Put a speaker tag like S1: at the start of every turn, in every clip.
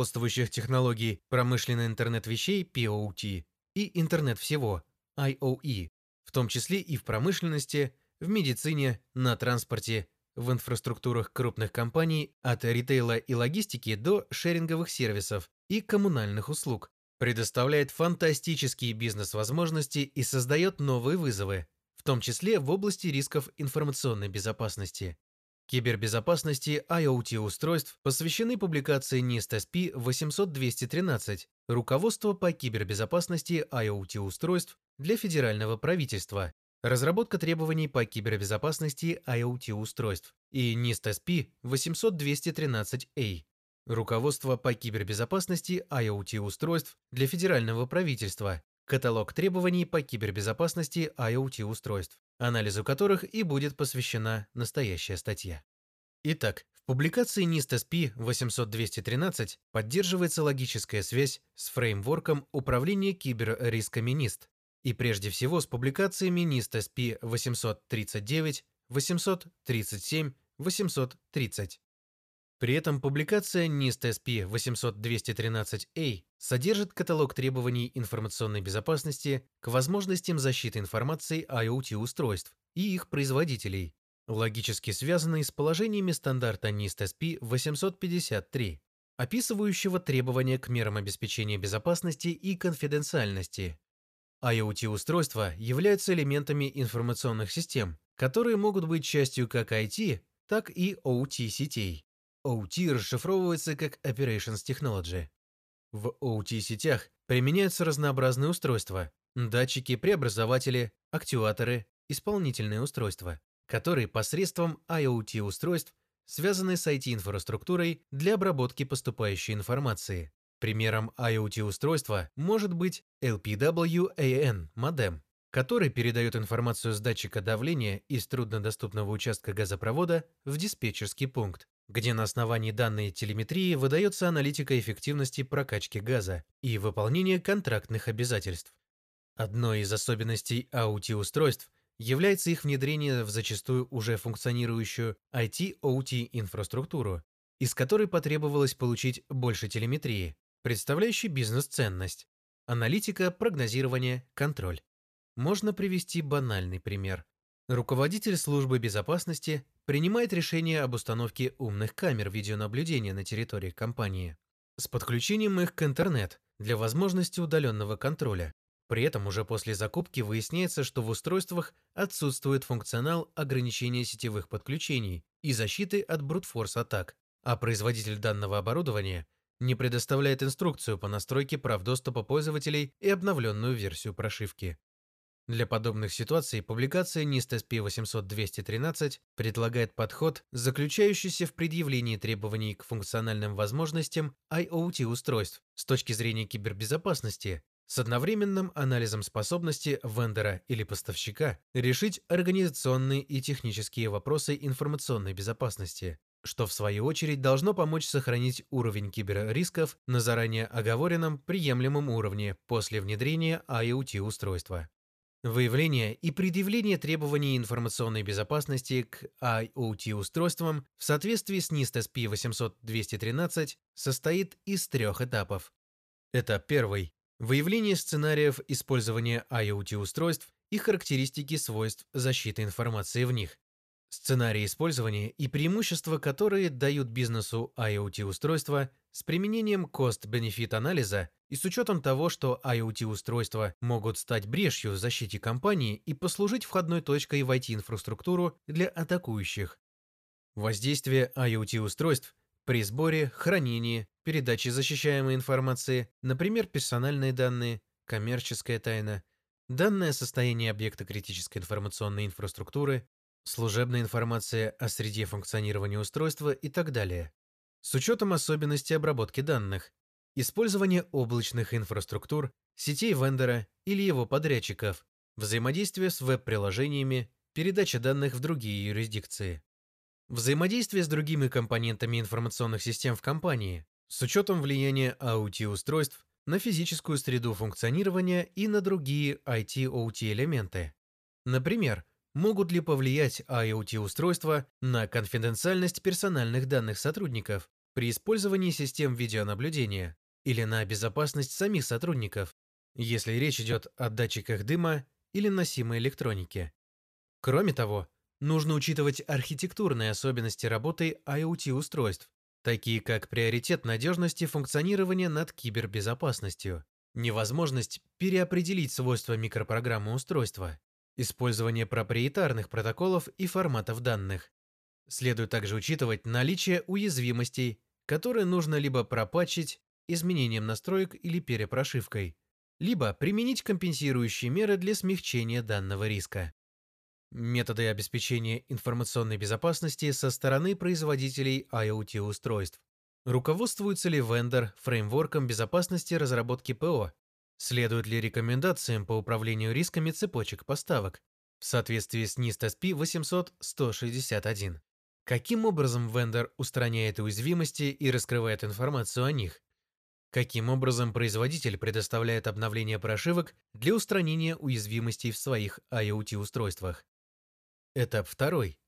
S1: сопутствующих технологий промышленный интернет вещей POT и интернет всего IOE, в том числе и в промышленности, в медицине, на транспорте, в инфраструктурах крупных компаний от ритейла и логистики до шеринговых сервисов и коммунальных услуг, предоставляет фантастические бизнес-возможности и создает новые вызовы, в том числе в области рисков информационной безопасности. Кибербезопасности IoT-устройств посвящены публикации NIST SP 800-213 «Руководство по кибербезопасности IoT-устройств для федерального правительства. Разработка требований по кибербезопасности IoT-устройств» и NIST SP 800-213A Руководство по кибербезопасности IoT-устройств для федерального правительства. Каталог требований по кибербезопасности IoT-устройств, анализу которых и будет посвящена настоящая статья. Итак, в публикации NIST SP 800-213 поддерживается логическая связь с фреймворком управления киберрисками NIST и прежде всего с публикациями NIST SP 839, 837, 830. При этом публикация NIST SP 800-213A содержит каталог требований информационной безопасности к возможностям защиты информации IoT-устройств и их производителей, логически связанные с положениями стандарта NIST SP 853, описывающего требования к мерам обеспечения безопасности и конфиденциальности. IoT-устройства являются элементами информационных систем, которые могут быть частью как IT, так и OT-сетей. OT расшифровывается как Operations Technology. В OT-сетях применяются разнообразные устройства – датчики, преобразователи, актуаторы, исполнительные устройства, которые посредством IoT-устройств связаны с IT-инфраструктурой для обработки поступающей информации. Примером IoT-устройства может быть LPWAN модем, который передает информацию с датчика давления из труднодоступного участка газопровода в диспетчерский пункт, где на основании данной телеметрии выдается аналитика эффективности прокачки газа и выполнения контрактных обязательств. Одной из особенностей AUT-устройств является их внедрение в зачастую уже функционирующую IT-OT инфраструктуру, из которой потребовалось получить больше телеметрии, представляющей бизнес-ценность, аналитика, прогнозирование, контроль. Можно привести банальный пример. Руководитель службы безопасности принимает решение об установке умных камер видеонаблюдения на территории компании с подключением их к интернет для возможности удаленного контроля. При этом уже после закупки выясняется, что в устройствах отсутствует функционал ограничения сетевых подключений и защиты от брутфорс-атак, а производитель данного оборудования не предоставляет инструкцию по настройке прав доступа пользователей и обновленную версию прошивки. Для подобных ситуаций публикация NIST SP 800-213 предлагает подход, заключающийся в предъявлении требований к функциональным возможностям IoT-устройств с точки зрения кибербезопасности, с одновременным анализом способности вендора или поставщика решить организационные и технические вопросы информационной безопасности, что в свою очередь должно помочь сохранить уровень киберрисков на заранее оговоренном приемлемом уровне после внедрения IoT-устройства. Выявление и предъявление требований информационной безопасности к IoT-устройствам в соответствии с NIST SP 800-213 состоит из трех этапов. Этап первый. Выявление сценариев использования IoT-устройств и характеристики свойств защиты информации в них. Сценарии использования и преимущества, которые дают бизнесу IoT-устройства с применением cost-benefit анализа и с учетом того, что IoT-устройства могут стать брешью в защите компании и послужить входной точкой в IT-инфраструктуру для атакующих. Воздействие IoT-устройств при сборе, хранении, передаче защищаемой информации, например, персональные данные, коммерческая тайна, данное состояние объекта критической информационной инфраструктуры, служебная информация о среде функционирования устройства и так далее. С учетом особенностей обработки данных, использование облачных инфраструктур, сетей вендора или его подрядчиков, взаимодействие с веб-приложениями, передача данных в другие юрисдикции. Взаимодействие с другими компонентами информационных систем в компании, с учетом влияния IoT-устройств на физическую среду функционирования и на другие IT-OT элементы. Например, Могут ли повлиять IoT-устройства на конфиденциальность персональных данных сотрудников при использовании систем видеонаблюдения или на безопасность самих сотрудников, если речь идет о датчиках дыма или носимой электронике. Кроме того, нужно учитывать архитектурные особенности работы IoT-устройств, такие как приоритет надежности функционирования над кибербезопасностью, невозможность переопределить свойства микропрограммы устройства, использование проприетарных протоколов и форматов данных. Следует также учитывать наличие уязвимостей, которые нужно либо пропатчить изменением настроек или перепрошивкой, либо применить компенсирующие меры для смягчения данного риска. Методы обеспечения информационной безопасности со стороны производителей IoT-устройств. Руководствуется ли вендор фреймворком безопасности разработки ПО? Следует ли рекомендациям по управлению рисками цепочек поставок в соответствии с NIST SP 800-161? Каким образом вендор устраняет уязвимости и раскрывает информацию о них? Каким образом производитель предоставляет обновление прошивок для устранения уязвимостей в своих IoT-устройствах? Этап второй.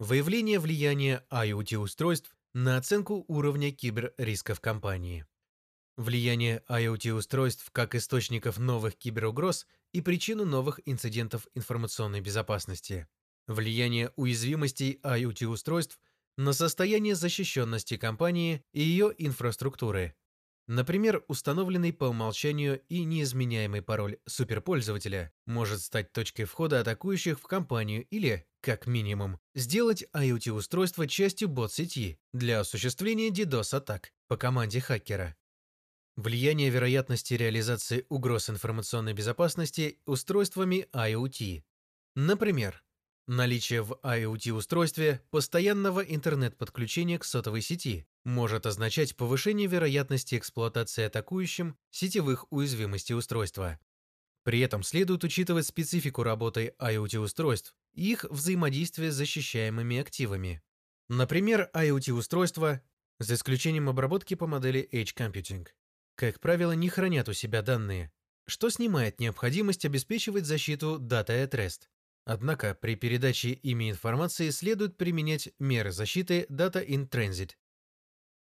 S1: Выявление влияния IoT-устройств на оценку уровня киберрисков компании. Влияние IoT-устройств как источников новых киберугроз и причину новых инцидентов информационной безопасности. Влияние уязвимостей IoT-устройств на состояние защищенности компании и ее инфраструктуры. Например, установленный по умолчанию и неизменяемый пароль суперпользователя может стать точкой входа атакующих в компанию или, как минимум, сделать IoT-устройство частью бот-сети для осуществления DDoS-атак по команде хакера. Влияние вероятности реализации угроз информационной безопасности устройствами IoT. Например, наличие в IoT-устройстве постоянного интернет-подключения к сотовой сети может означать повышение вероятности эксплуатации атакующим сетевых уязвимостей устройства. При этом следует учитывать специфику работы IoT-устройств и их взаимодействие с защищаемыми активами. Например, IoT-устройства, за исключением обработки по модели Edge Computing, как правило, не хранят у себя данные, что снимает необходимость обеспечивать защиту Data at Rest. Однако при передаче ими информации следует применять меры защиты Data in Transit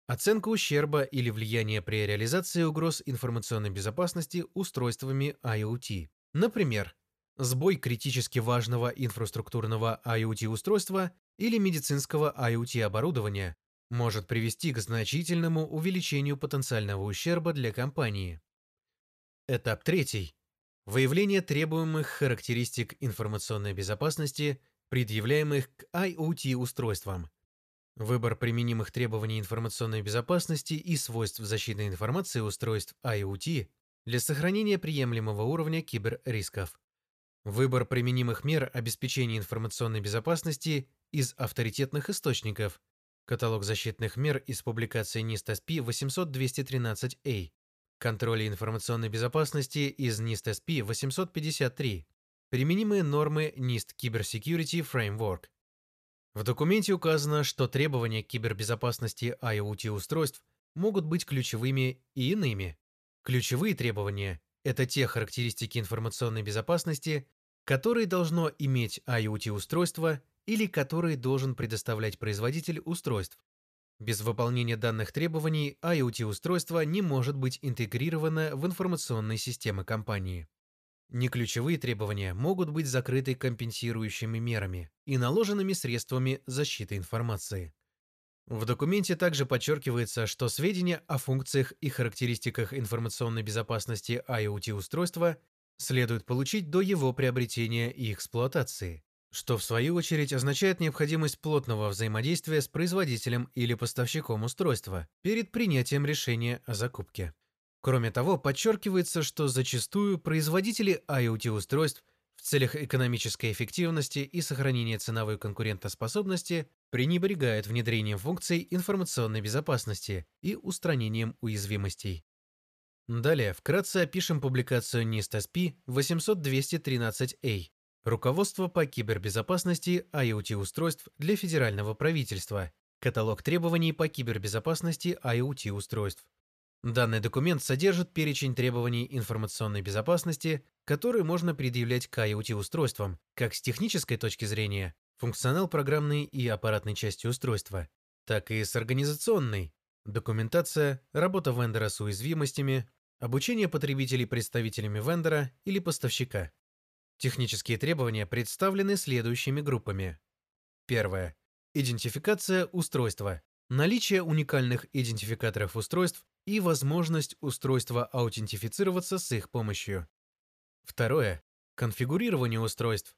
S1: Оценка ущерба или влияния при реализации угроз информационной безопасности устройствами IoT. Например, сбой критически важного инфраструктурного IoT-устройства или медицинского IoT-оборудования может привести к значительному увеличению потенциального ущерба для компании. Этап третий. Выявление требуемых характеристик информационной безопасности, предъявляемых к IoT-устройствам. Выбор применимых требований информационной безопасности и свойств защитной информации устройств IoT для сохранения приемлемого уровня киберрисков. Выбор применимых мер обеспечения информационной безопасности из авторитетных источников. Каталог защитных мер из публикации NIST SP 800-213A. Контроль информационной безопасности из NIST SP 853. Применимые нормы NIST Cyber Security Framework. В документе указано, что требования к кибербезопасности IoT-устройств могут быть ключевыми и иными. Ключевые требования – это те характеристики информационной безопасности, которые должно иметь IoT-устройство или которые должен предоставлять производитель устройств. Без выполнения данных требований IoT-устройство не может быть интегрировано в информационные системы компании. Неключевые требования могут быть закрыты компенсирующими мерами и наложенными средствами защиты информации. В документе также подчеркивается, что сведения о функциях и характеристиках информационной безопасности IoT-устройства следует получить до его приобретения и эксплуатации, что в свою очередь означает необходимость плотного взаимодействия с производителем или поставщиком устройства перед принятием решения о закупке. Кроме того, подчеркивается, что зачастую производители IoT-устройств в целях экономической эффективности и сохранения ценовой конкурентоспособности пренебрегают внедрением функций информационной безопасности и устранением уязвимостей. Далее вкратце опишем публикацию NIST SP 800-213A «Руководство по кибербезопасности IoT-устройств для федерального правительства. Каталог требований по кибербезопасности IoT-устройств». Данный документ содержит перечень требований информационной безопасности, которые можно предъявлять к IoT-устройствам, как с технической точки зрения, функционал программной и аппаратной части устройства, так и с организационной, документация, работа вендора с уязвимостями, обучение потребителей представителями вендора или поставщика. Технические требования представлены следующими группами. Первое. Идентификация устройства. Наличие уникальных идентификаторов устройств и возможность устройства аутентифицироваться с их помощью. Второе. Конфигурирование устройств.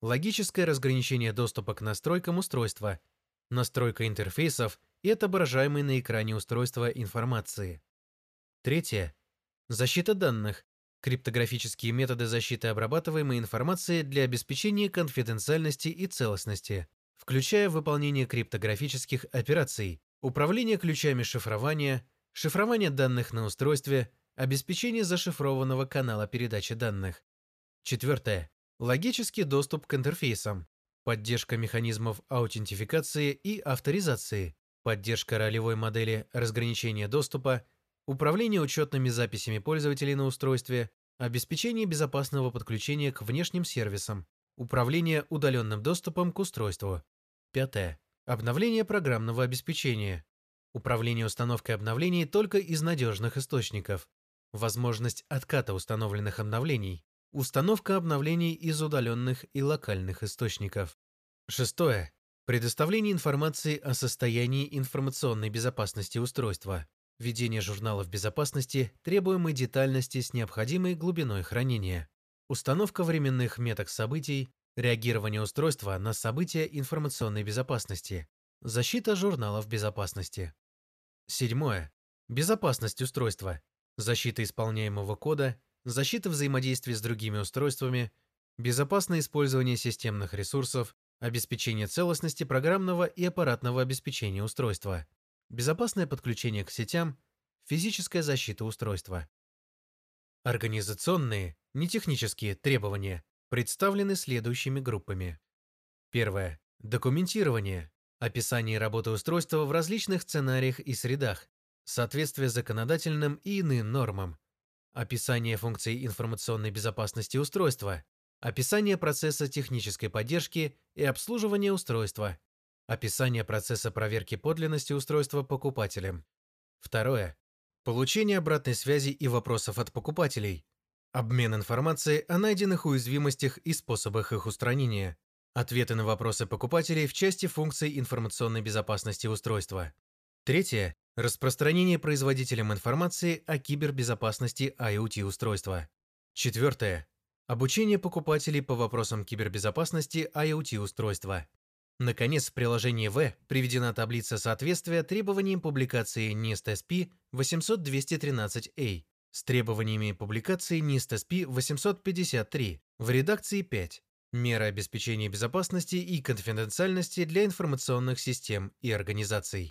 S1: Логическое разграничение доступа к настройкам устройства, настройка интерфейсов и отображаемой на экране устройства информации. Третье. Защита данных. Криптографические методы защиты обрабатываемой информации для обеспечения конфиденциальности и целостности, включая выполнение криптографических операций, управление ключами шифрования, шифрование данных на устройстве, обеспечение зашифрованного канала передачи данных. Четвертое. Логический доступ к интерфейсам, поддержка механизмов аутентификации и авторизации, поддержка ролевой модели разграничения доступа, управление учетными записями пользователей на устройстве, обеспечение безопасного подключения к внешним сервисам, управление удаленным доступом к устройству. Пятое. Обновление программного обеспечения. Управление установкой обновлений только из надежных источников. Возможность отката установленных обновлений. Установка обновлений из удаленных и локальных источников. Шестое. Предоставление информации о состоянии информационной безопасности устройства. Ведение журналов безопасности требуемой детальности с необходимой глубиной хранения. Установка временных меток событий, реагирование устройства на события информационной безопасности. Защита журналов безопасности. Седьмое. Безопасность устройства. Защита исполняемого кода, защита взаимодействия с другими устройствами, безопасное использование системных ресурсов, обеспечение целостности программного и аппаратного обеспечения устройства, безопасное подключение к сетям, физическая защита устройства. Организационные, нетехнические требования представлены следующими группами. Первое. Документирование. Описание работы устройства в различных сценариях и средах, соответствие законодательным и иным нормам, описание функций информационной безопасности устройства, описание процесса технической поддержки и обслуживания устройства, описание процесса проверки подлинности устройства покупателем. Второе. Получение обратной связи и вопросов от покупателей. Обмен информацией о найденных уязвимостях и способах их устранения. Ответы на вопросы покупателей в части функций информационной безопасности устройства. Третье. Распространение производителям информации о кибербезопасности IoT-устройства. Четвертое. Обучение покупателей по вопросам кибербезопасности IoT-устройства. Наконец, в приложении В приведена таблица соответствия требованиям публикации NIST SP 800-213A с требованиями публикации NIST SP 853 в редакции 5. Меры обеспечения безопасности и конфиденциальности для информационных систем и организаций.